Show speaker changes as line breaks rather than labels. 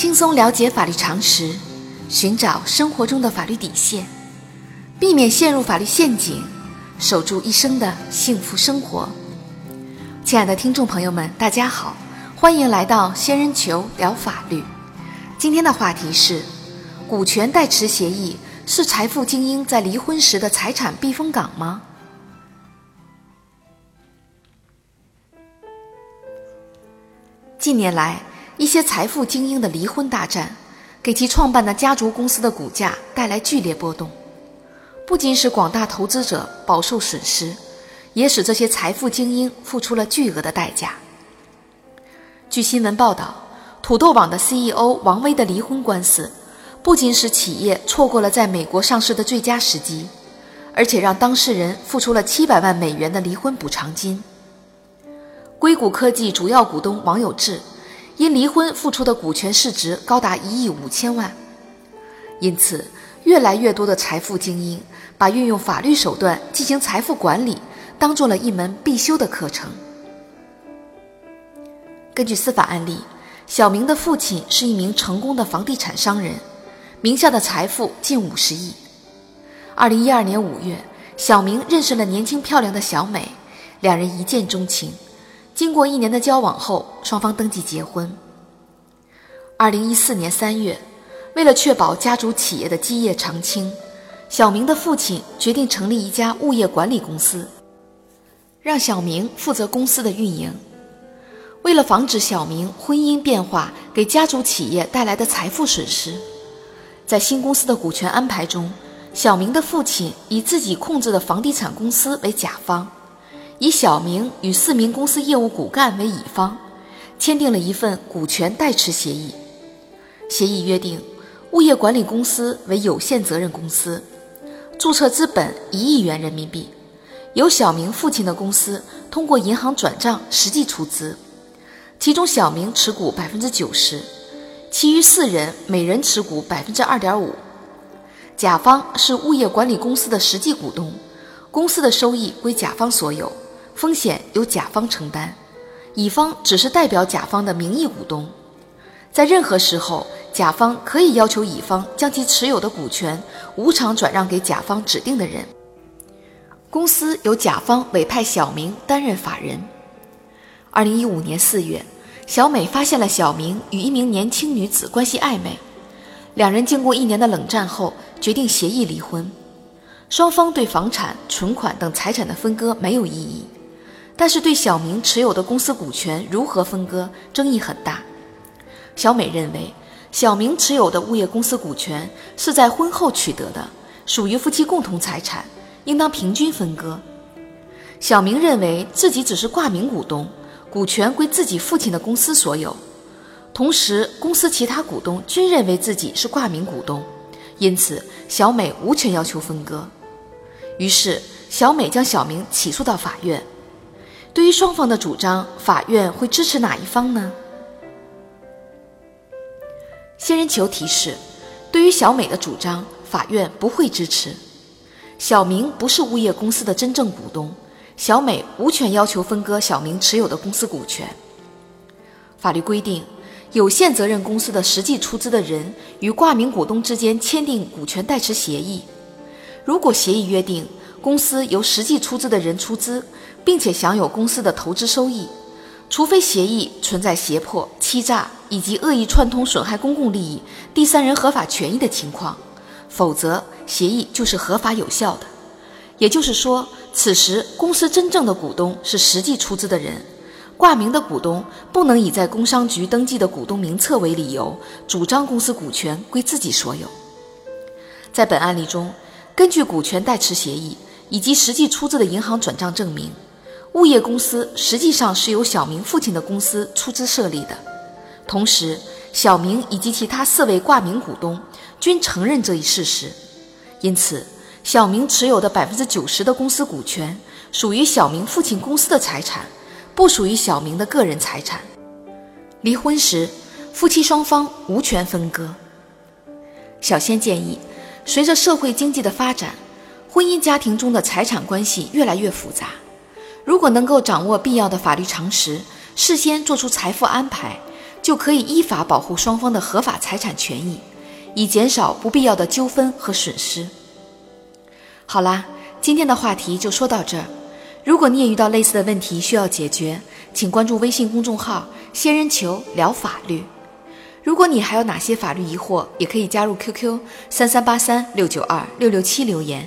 轻松了解法律常识，寻找生活中的法律底线，避免陷入法律陷阱，守住一生的幸福生活。亲爱的听众朋友们，大家好，欢迎来到仙人球聊法律。今天的话题是：股权代持协议是财富精英在离婚时的财产避风港吗？近年来，一些财富精英的离婚大战，给其创办的家族公司的股价带来剧烈波动，不仅使广大投资者饱受损失，也使这些财富精英付出了巨额的代价。据新闻报道，土豆网的 CEO 王威的离婚官司，不仅使企业错过了在美国上市的最佳时机，而且让当事人付出了七百万美元的离婚补偿金。硅谷科技主要股东王有志因离婚付出的股权市值高达一亿五千万，因此，越来越多的财富精英把运用法律手段进行财富管理当做了一门必修的课程。根据司法案例，小明的父亲是一名成功的房地产商人，名下的财富近五十亿。二零一二年五月，小明认识了年轻漂亮的小美，两人一见钟情。经过一年的交往后，双方登记结婚。二零一四年三月，为了确保家族企业的基业长青，小明的父亲决定成立一家物业管理公司，让小明负责公司的运营。为了防止小明婚姻变化给家族企业带来的财富损失，在新公司的股权安排中，小明的父亲以自己控制的房地产公司为甲方。以小明与四名公司业务骨干为乙方，签订了一份股权代持协议。协议约定，物业管理公司为有限责任公司，注册资本一亿元人民币，由小明父亲的公司通过银行转账实际出资，其中小明持股百分之九十，其余四人每人持股百分之二点五。甲方是物业管理公司的实际股东，公司的收益归甲方所有。风险由甲方承担，乙方只是代表甲方的名义股东。在任何时候，甲方可以要求乙方将其持有的股权无偿转让给甲方指定的人。公司由甲方委派小明担任法人。二零一五年四月，小美发现了小明与一名年轻女子关系暧昧，两人经过一年的冷战后，决定协议离婚。双方对房产、存款等财产的分割没有异议。但是对小明持有的公司股权如何分割争议很大。小美认为，小明持有的物业公司股权是在婚后取得的，属于夫妻共同财产，应当平均分割。小明认为自己只是挂名股东，股权归自己父亲的公司所有，同时公司其他股东均认为自己是挂名股东，因此小美无权要求分割。于是，小美将小明起诉到法院。对于双方的主张，法院会支持哪一方呢？仙人球提示：对于小美的主张，法院不会支持。小明不是物业公司的真正股东，小美无权要求分割小明持有的公司股权。法律规定，有限责任公司的实际出资的人与挂名股东之间签订股权代持协议。如果协议约定公司由实际出资的人出资，并且享有公司的投资收益，除非协议存在胁迫、欺诈以及恶意串通损害公共利益、第三人合法权益的情况，否则协议就是合法有效的。也就是说，此时公司真正的股东是实际出资的人，挂名的股东不能以在工商局登记的股东名册为理由，主张公司股权归自己所有。在本案例中，根据股权代持协议以及实际出资的银行转账证明。物业公司实际上是由小明父亲的公司出资设立的，同时，小明以及其他四位挂名股东均承认这一事实，因此，小明持有的百分之九十的公司股权属于小明父亲公司的财产，不属于小明的个人财产。离婚时，夫妻双方无权分割。小仙建议，随着社会经济的发展，婚姻家庭中的财产关系越来越复杂。如果能够掌握必要的法律常识，事先做出财富安排，就可以依法保护双方的合法财产权益，以减少不必要的纠纷和损失。好啦，今天的话题就说到这儿。如果你也遇到类似的问题需要解决，请关注微信公众号“仙人球聊法律”。如果你还有哪些法律疑惑，也可以加入 QQ 三三八三六九二六六七留言，